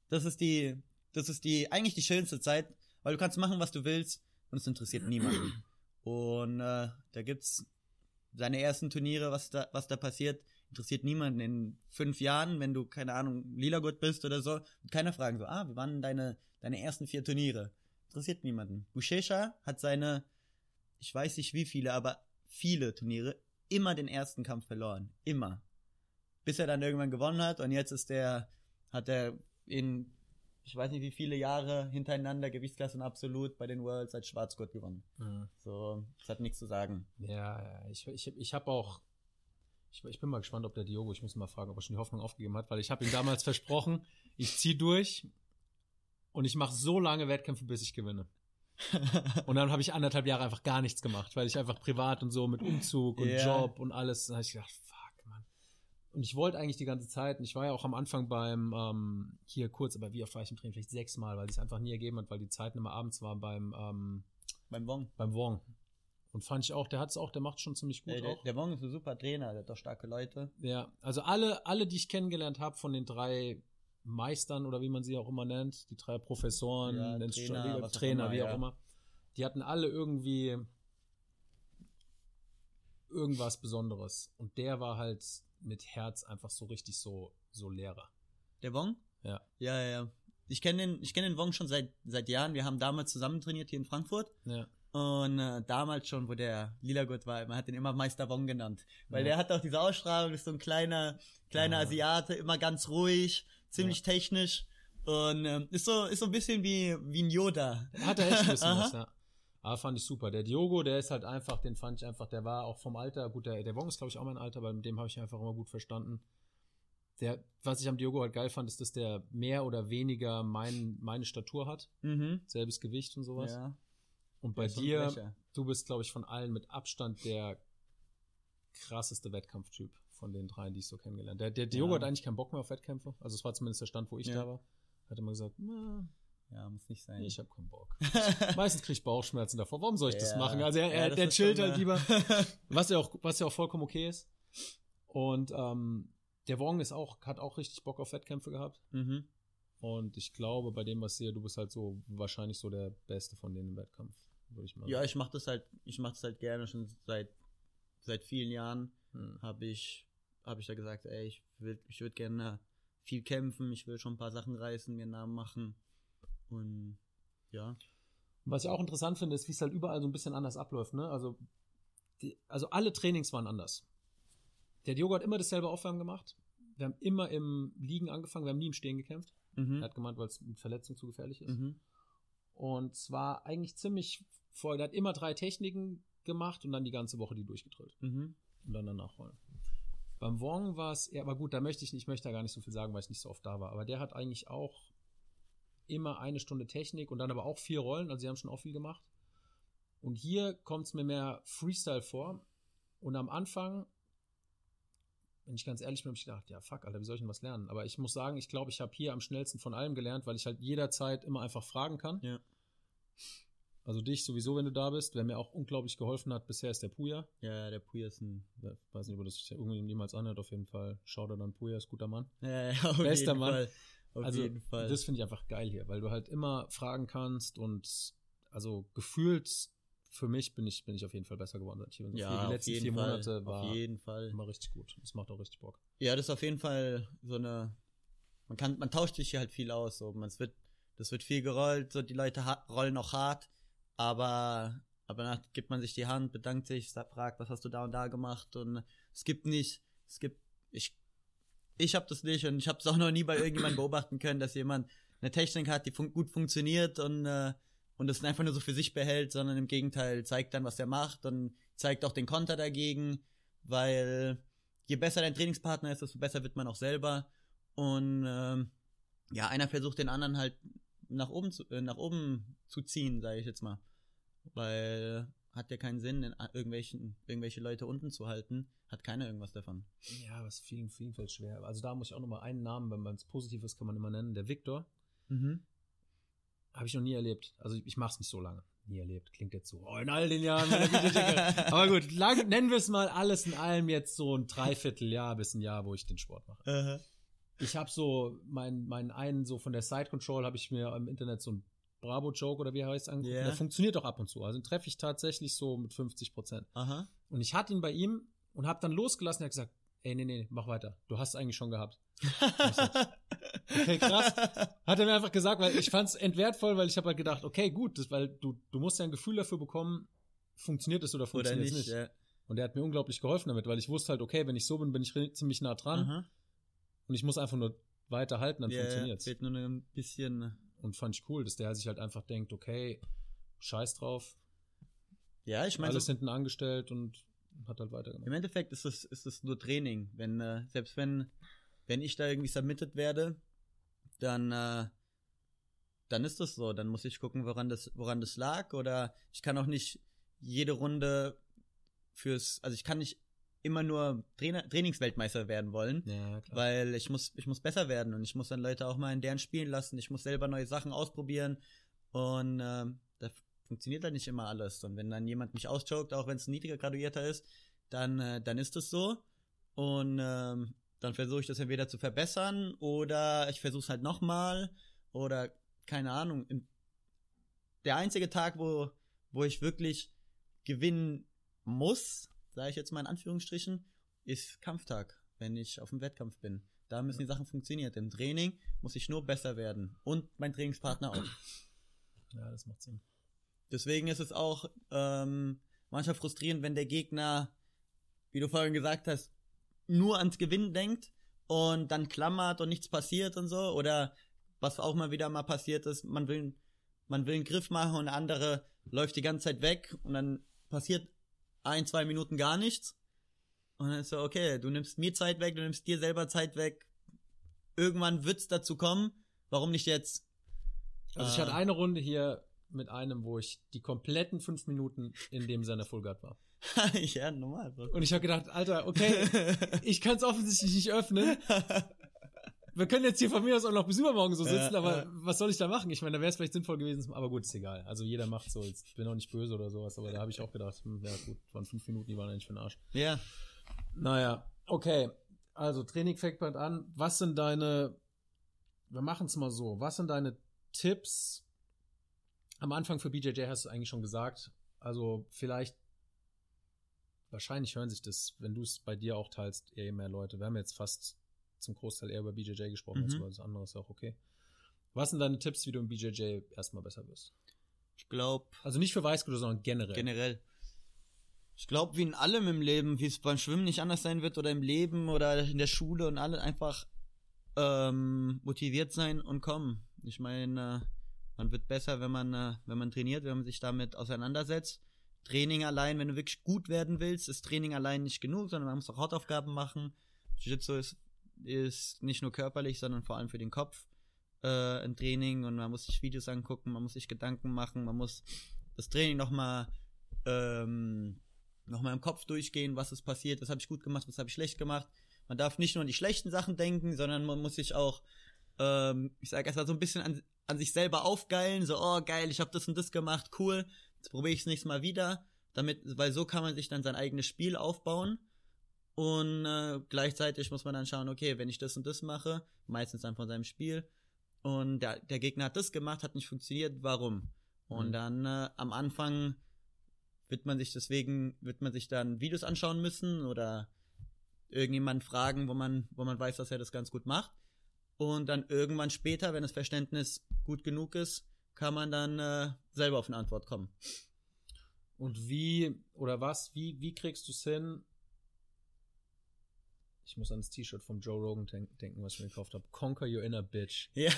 das ist die, das ist die, eigentlich die schönste Zeit, weil du kannst machen, was du willst und es interessiert niemanden. Und äh, da gibt's seine ersten Turniere, was da, was da passiert, interessiert niemanden. In fünf Jahren, wenn du, keine Ahnung, Lilagurt bist oder so, wird keiner fragen so, ah, wie waren deine, deine ersten vier Turniere? Interessiert niemanden. Bushesha hat seine, ich weiß nicht wie viele, aber viele Turniere immer den ersten Kampf verloren. Immer. Bis er dann irgendwann gewonnen hat und jetzt ist der, hat er in, ich weiß nicht wie viele Jahre hintereinander Gewichtsklassen absolut bei den Worlds als Schwarzgurt gewonnen. Fall. So, das hat nichts zu sagen. Ja, ich, ich, ich habe auch, ich, ich bin mal gespannt, ob der Diogo, ich muss mal fragen, ob er schon die Hoffnung aufgegeben hat, weil ich habe ihm damals *laughs* versprochen, ich zieh durch und ich mache so lange Wettkämpfe, bis ich gewinne. *laughs* Und dann habe ich anderthalb Jahre einfach gar nichts gemacht, weil ich einfach privat und so mit Umzug und Ja. Job und alles, da habe ich gedacht, fuck. Und ich wollte eigentlich die ganze Zeit, und ich war ja auch am Anfang beim, ähm, hier kurz, aber wie oft war ich im Training? Vielleicht sechsmal, weil es einfach nie ergeben hat, weil die Zeiten immer abends waren beim, ähm, Beim Wong. beim Wong. Und fand ich auch, der hat's auch, der macht schon ziemlich gut Der, auch. der Wong ist ein super Trainer, der hat doch starke Leute. Ja, also alle, alle, die ich kennengelernt habe von den drei Meistern oder wie man sie auch immer nennt, die drei Professoren, Ja, Trainer, Trainer, auch immer, wie auch ja. immer, die hatten alle irgendwie irgendwas Besonderes. Und der war halt mit Herz einfach so richtig so, so Lehrer. Der Wong? Ja. Ja, ja, ja. Ich kenne den, ich kenne den Wong schon seit, seit Jahren. Wir haben damals zusammen trainiert hier in Frankfurt. Ja. Und äh, damals schon, wo der Lilagurt war, man hat den immer Meister Wong genannt. Weil Ja. der hat auch diese Ausstrahlung, ist so ein kleiner, kleiner Ja. Asiate, immer ganz ruhig, ziemlich technisch. Und ähm, ist so, ist so ein bisschen wie, wie ein Yoda. Hat er echt ein bisschen *laughs* was, ja. Aber fand ich super. Der Diogo, der ist halt einfach, den fand ich einfach, der war auch vom Alter, gut, der, der Wong ist, glaube ich, auch mein Alter, weil mit dem habe ich einfach immer gut verstanden. Der, was ich am Diogo halt geil fand, ist, dass der mehr oder weniger mein, meine Statur hat. Mhm. Selbes Gewicht und sowas. Ja. Und bei dir, du bist, glaube ich, von allen mit Abstand der krasseste Wettkampftyp von den dreien, die ich so kennengelernt habe. Der, der Diogo Ja. hat eigentlich keinen Bock mehr auf Wettkämpfe. Also es war zumindest der Stand, wo ich Ja. da war. Hat immer gesagt, na, Ja, muss nicht sein. ich habe keinen Bock. *laughs* Meistens kriege ich Bauchschmerzen davor. Warum soll ich das Ja. machen? Also er, Ja, er das der chillt halt äh, lieber. *laughs* Was ja auch, was ja auch vollkommen okay ist. Und ähm, der Wong ist auch, hat auch richtig Bock auf Wettkämpfe gehabt. mhm. Und ich glaube, bei dem, was ich sehe, du bist halt so wahrscheinlich so der Beste von denen im Wettkampf, würde ich mal Ja, ich mach das halt, ich mach das halt gerne schon seit seit vielen Jahren. Hm. Habe ich habe ich da gesagt, ey, ich will ich würde gerne viel kämpfen, ich will schon ein paar Sachen reißen, mir einen Namen machen und ja. Was ich auch interessant finde, ist, wie es halt überall so ein bisschen anders abläuft. Ne? Also, die, also alle Trainings waren anders. Der Diogo hat immer dasselbe Aufwärmen gemacht. Wir haben immer im Liegen angefangen, wir haben nie im Stehen gekämpft. Mhm. Er hat gemeint, weil es mit Verletzung zu gefährlich ist. Mhm. Und zwar eigentlich ziemlich voll. Er hat immer drei Techniken gemacht und dann die ganze Woche die durchgedrillt. Mhm. Und dann danach rollen. Beim Wong war es, ja, aber gut, da möchte ich nicht, ich möchte da gar nicht so viel sagen, weil ich nicht so oft da war. Aber der hat eigentlich auch immer eine Stunde Technik und dann aber auch vier Rollen, also sie haben schon auch viel gemacht. Und hier kommt es mir mehr Freestyle vor. Und am Anfang, wenn ich ganz ehrlich bin, habe ich gedacht, ja fuck, Alter, wie soll ich denn was lernen? Aber ich muss sagen, ich glaube, ich habe hier am schnellsten von allem gelernt, weil ich halt jederzeit immer einfach fragen kann. Ja. Also dich sowieso, wenn du da bist. Wer mir auch unglaublich geholfen hat bisher, ist der Puya. Ja, der Puya ist ein Ich weiß nicht, ob das sich irgendjemals anhört, auf jeden Fall. Schau da dann Puya, ist guter Mann. ja, ja, auf Bester jeden Mann. Fall. Auf also, jeden Fall. das finde ich einfach geil hier, weil du halt immer fragen kannst und also gefühlt für mich bin ich, bin ich auf jeden Fall besser geworden seit. So ja, vier- die auf letzten jeden vier Fall. Monate war auf jeden Fall. immer richtig gut. Das macht auch richtig Bock. Ja, das ist auf jeden Fall so eine. Man kann, man tauscht sich hier halt viel aus. So, man, es wird, das wird viel gerollt. So, die Leute rollen auch hart, aber, aber danach gibt man sich die Hand, bedankt sich, fragt, was hast du da und da gemacht und es gibt nicht, es gibt, ich, ich habe das nicht und ich habe es auch noch nie bei irgendjemandem beobachten können, dass jemand eine Technik hat, die fun gut funktioniert und, äh, und das einfach nur so für sich behält, sondern im Gegenteil zeigt dann, was er macht und zeigt auch den Konter dagegen, weil je besser dein Trainingspartner ist, desto besser wird man auch selber. Und ähm, ja, einer versucht den anderen halt nach oben zu, äh, nach oben zu ziehen, sage ich jetzt mal. Weil hat ja keinen Sinn, in irgendwelchen, irgendwelche Leute unten zu halten, hat keiner irgendwas davon. Ja, was vielen, vielen fällt schwer. Also da muss ich auch nochmal einen Namen, wenn man es positiv ist, kann man immer nennen, der Viktor. Mhm. Habe ich noch nie erlebt. Also ich mache es nicht so lange. Nie erlebt. Klingt jetzt so, oh, in all den Jahren. *laughs* Aber gut, lang, nennen wir es mal alles in allem jetzt so ein Dreivierteljahr bis ein Jahr, wo ich den Sport mache. Uh -huh. Ich habe so meinen mein einen so von der Side Control habe ich mir im Internet so ein Bravo Joke oder wie er heißt angeguckt. Yeah. Der funktioniert auch ab und zu. Also treffe ich tatsächlich so mit 50 Prozent. Aha. Und ich hatte ihn bei ihm und habe dann losgelassen. Er hat gesagt, ey, nee, nee, mach weiter. Du hast es eigentlich schon gehabt. *laughs* okay, krass. Hat er mir einfach gesagt, weil ich fand es entwertvoll, weil ich habe halt gedacht, okay, gut, das, weil du, du musst ja ein Gefühl dafür bekommen, funktioniert es oder funktioniert es nicht. nicht. Ja. Und er hat mir unglaublich geholfen damit, weil ich wusste halt, okay, wenn ich so bin, bin ich ziemlich nah dran. Aha. Und ich muss einfach nur weiter halten, dann yeah, funktioniert es. Fehlt nur ein bisschen. Und fand ich cool, dass der sich halt einfach denkt, okay, scheiß drauf. Ja, ich meine. Alles so hinten angestellt und hat halt weitergemacht. Im Endeffekt ist es ist es nur Training. Wenn, äh, selbst wenn, wenn ich da irgendwie submitted werde, dann, äh, dann ist das so. Dann muss ich gucken, woran das, woran das lag. Oder ich kann auch nicht jede Runde fürs, also ich kann nicht immer nur Trainer, Trainingsweltmeister werden wollen, ja, weil ich muss, ich muss besser werden und ich muss dann Leute auch mal in deren spielen lassen. Ich muss selber neue Sachen ausprobieren und äh, da funktioniert halt nicht immer alles. Und wenn dann jemand mich auschoked, auch wenn es ein niedriger Graduierter ist, dann, äh, dann ist es so. Und ähm, dann versuche ich das entweder zu verbessern oder ich versuche es halt nochmal oder keine Ahnung. Der einzige Tag, wo, wo ich wirklich gewinnen muss, sage ich jetzt mal in Anführungsstrichen, ist Kampftag, wenn ich auf dem Wettkampf bin. Da müssen die Sachen funktionieren. Im Training muss ich nur besser werden. Und mein Trainingspartner auch. *clears throat* Ja, das macht Sinn. Deswegen ist es auch ähm, manchmal frustrierend, wenn der Gegner, wie du vorhin gesagt hast, nur ans Gewinnen denkt und dann klammert und nichts passiert und so. Oder was auch mal wieder mal passiert ist, man will, man will einen Griff machen und der andere läuft die ganze Zeit weg und dann passiert ein, zwei Minuten gar nichts. Und dann ist so, okay, du nimmst mir Zeit weg, du nimmst dir selber Zeit weg. Irgendwann wird's dazu kommen. Warum nicht jetzt? Also ich hatte äh. eine Runde hier mit einem, wo ich die kompletten fünf Minuten in dem seiner Fullguard war. *laughs* ja, normal. Und ich habe gedacht, Alter, okay, *laughs* ich kann es offensichtlich nicht öffnen. *laughs* Wir können jetzt hier von mir aus auch noch bis übermorgen so sitzen, ja, aber ja. was soll ich da machen? Ich meine, da wäre es vielleicht sinnvoll gewesen, aber gut, ist egal. Also jeder macht so, ich bin auch nicht böse oder sowas, aber da habe ich auch gedacht, hm, ja gut, waren fünf Minuten, die waren eigentlich für den Arsch. Ja. Naja, okay. Also Training fängt bald an. Was sind deine, wir machen es mal so, was sind deine Tipps, am Anfang für BJJ hast du eigentlich schon gesagt. Also vielleicht, wahrscheinlich hören sich das, wenn du es bei dir auch teilst, eher mehr Leute. Wir haben jetzt fast zum Großteil eher über BJJ gesprochen, mhm. also das andere ist auch okay. Was sind deine Tipps, wie du im BJJ erstmal besser wirst? Ich glaube. Also nicht für Weißgute, sondern generell. Generell. Ich glaube, wie in allem im Leben, wie es beim Schwimmen nicht anders sein wird oder im Leben oder in der Schule und alle einfach ähm, motiviert sein und kommen. Ich meine, äh, man wird besser, wenn man, äh, wenn man trainiert, wenn man sich damit auseinandersetzt. Training allein, wenn du wirklich gut werden willst, ist Training allein nicht genug, sondern man muss auch Hautaufgaben machen. Jiu-Jitsu ist, ist nicht nur körperlich, sondern vor allem für den Kopf äh, ein Training. Und man muss sich Videos angucken, man muss sich Gedanken machen, man muss das Training nochmal ähm, noch im Kopf durchgehen, was ist passiert, was habe ich gut gemacht, was habe ich schlecht gemacht. Man darf nicht nur an die schlechten Sachen denken, sondern man muss sich auch, ähm, ich sage erstmal so ein bisschen an, an sich selber aufgeilen, so, oh geil, ich habe das und das gemacht, cool, jetzt probiere ich es nächstes Mal wieder, damit, weil so kann man sich dann sein eigenes Spiel aufbauen und äh, gleichzeitig muss man dann schauen, okay, wenn ich das und das mache, meistens dann von seinem Spiel und der, der Gegner hat das gemacht, hat nicht funktioniert, warum? Und mhm. dann äh, am Anfang wird man sich deswegen, wird man sich dann Videos anschauen müssen oder irgendjemand fragen, wo man, wo man weiß, dass er das ganz gut macht. Und dann irgendwann später, wenn das Verständnis gut genug ist, kann man dann äh, selber auf eine Antwort kommen. Und wie oder was, wie, wie kriegst du es hin, ich muss an das T-Shirt vom Joe Rogan denken, was ich mir gekauft habe. Conquer your inner bitch. Ja.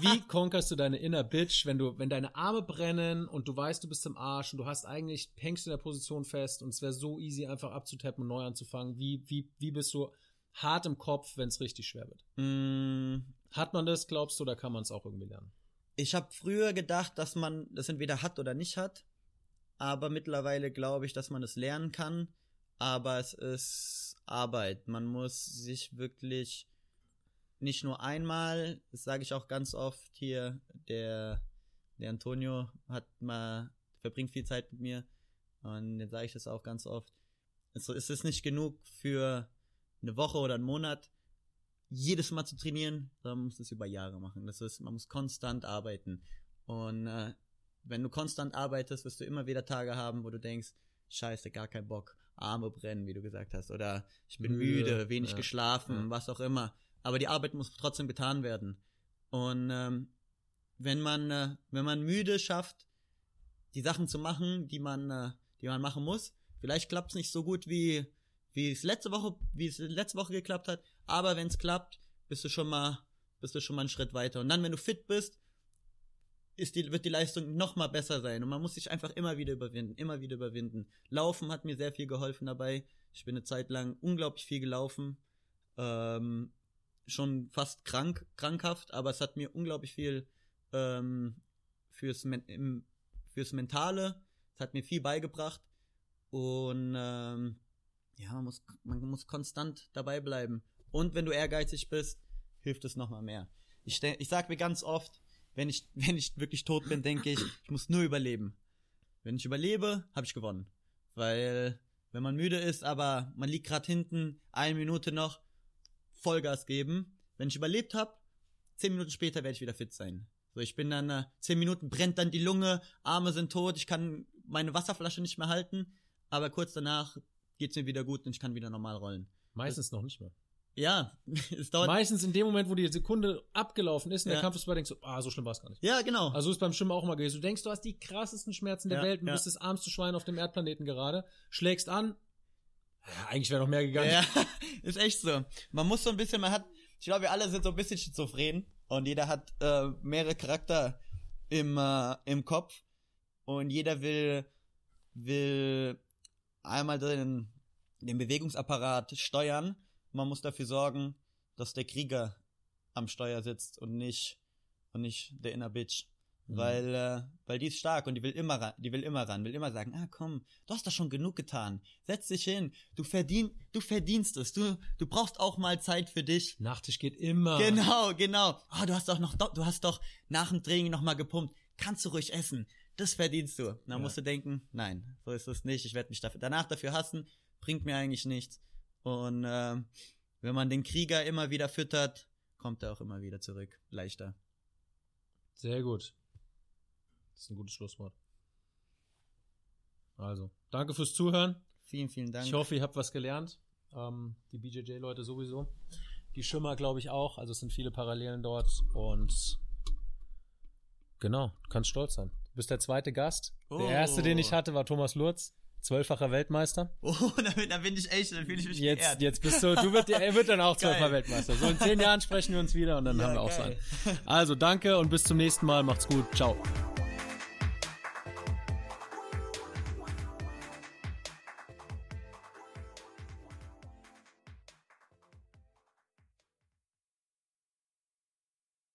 Wie conquerst du deine inner bitch, wenn du, wenn deine Arme brennen und du weißt, du bist im Arsch und du hast eigentlich, hängst in der Position fest und es wäre so easy, einfach abzutappen und neu anzufangen. Wie, wie, wie bist du hart im Kopf, wenn es richtig schwer wird? Mm, Hat man das, glaubst du, oder kann man es auch irgendwie lernen? Ich habe früher gedacht, dass man das entweder hat oder nicht hat, aber mittlerweile glaube ich, dass man es lernen kann. Aber es ist Arbeit. Man muss sich wirklich nicht nur einmal, das sage ich auch ganz oft hier, der, der Antonio hat mal, verbringt viel Zeit mit mir und dann sage ich das auch ganz oft. Es es ist nicht genug für eine Woche oder einen Monat, jedes Mal zu trainieren, sondern man muss das über Jahre machen. Das ist, man muss konstant arbeiten. Und äh, wenn du konstant arbeitest, wirst du immer wieder Tage haben, wo du denkst, scheiße, gar kein Bock. Arme brennen, wie du gesagt hast, oder ich bin müde, Müde, wenig ja, geschlafen, ja. was auch immer. Aber die Arbeit muss trotzdem getan werden. Und ähm, wenn man, äh, wenn man müde schafft, die Sachen zu machen, die man, äh, die man machen muss, vielleicht klappt es nicht so gut wie wie es letzte Woche, wie es letzte Woche geklappt hat, aber wenn es klappt, bist du schon mal, bist du schon mal einen Schritt weiter. Und dann, wenn du fit bist, ist die, wird die Leistung noch mal besser sein. Und man muss sich einfach immer wieder überwinden, immer wieder überwinden. Laufen hat mir sehr viel geholfen dabei. Ich bin eine Zeit lang unglaublich viel gelaufen. Ähm, schon fast krank, krankhaft, aber es hat mir unglaublich viel ähm, fürs, Men im, fürs Mentale, es hat mir viel beigebracht. Und ähm, ja, man muss, man muss konstant dabei bleiben. Und wenn du ehrgeizig bist, hilft es nochmal mehr. Ich, ich sag mir ganz oft, wenn ich, *laughs* wenn ich wirklich tot bin, denke ich, ich muss nur überleben. Wenn ich überlebe, habe ich gewonnen. Weil, wenn man müde ist, aber man liegt gerade hinten, eine Minute noch, Vollgas geben. Wenn ich überlebt habe, zehn Minuten später werde ich wieder fit sein. So, ich bin dann, äh, zehn Minuten brennt dann die Lunge, Arme sind tot, ich kann meine Wasserflasche nicht mehr halten, aber kurz danach geht's mir wieder gut und ich kann wieder normal rollen. Meistens noch nicht mehr. Ja, *laughs* es dauert. Meistens in dem Moment, wo die Sekunde abgelaufen ist und Ja. der Kampf ist vorbei, denkst du, ah, so schlimm war es gar nicht. ja, genau. Also ist beim Schwimmen auch immer gewesen. Du denkst, du hast die krassesten Schmerzen der Ja, Welt und ja. bist das armste Schwein auf dem Erdplaneten gerade, schlägst an. Eigentlich wäre noch mehr gegangen. Ja, *laughs* ist echt so. Man muss so ein bisschen, man hat, ich glaube, wir alle sind so ein bisschen schizophren und jeder hat äh, mehrere Charakter im, äh, im Kopf und jeder will, will einmal den, den Bewegungsapparat steuern. Man muss dafür sorgen, dass der Krieger am Steuer sitzt und nicht, und nicht der Inner Bitch. Mhm. Weil, äh, weil die ist stark und die will immer ran, die will immer ran, will immer sagen, ah komm, du hast doch schon genug getan. Setz dich hin. Du verdien, du verdienst es. Du, du brauchst auch mal Zeit für dich. Nachtisch geht immer. Genau, genau. Oh, du hast doch noch, du hast doch nach dem Training noch mal gepumpt. Kannst du ruhig essen. Das verdienst du. Dann Ja. musst du denken, nein, so ist es nicht. Ich werde mich dafür, danach dafür hassen. Bringt mir eigentlich nichts. Und ähm, wenn man den Krieger immer wieder füttert, kommt er auch immer wieder zurück. Leichter. Sehr gut. Das ist ein gutes Schlusswort. Also, danke fürs Zuhören. Vielen, vielen Dank. Ich hoffe, ihr habt was gelernt. Ähm, die BJJ-Leute sowieso. Die Schimmer, glaube ich, auch. Also es sind viele Parallelen dort. Und genau, du kannst stolz sein. Du bist der zweite Gast. Oh. Der erste, den ich hatte, war Thomas Lurz, zwölffacher Weltmeister. *laughs* Oh, da bin, da bin ich echt, da fühle ich mich Jetzt, geehrt. jetzt bist du, du wird, er wird dann auch *laughs* zwölffacher Weltmeister. So in zehn Jahren sprechen wir uns wieder und dann Ja, haben wir auch einen. *laughs* Also danke und bis zum nächsten Mal. Macht's gut. Ciao.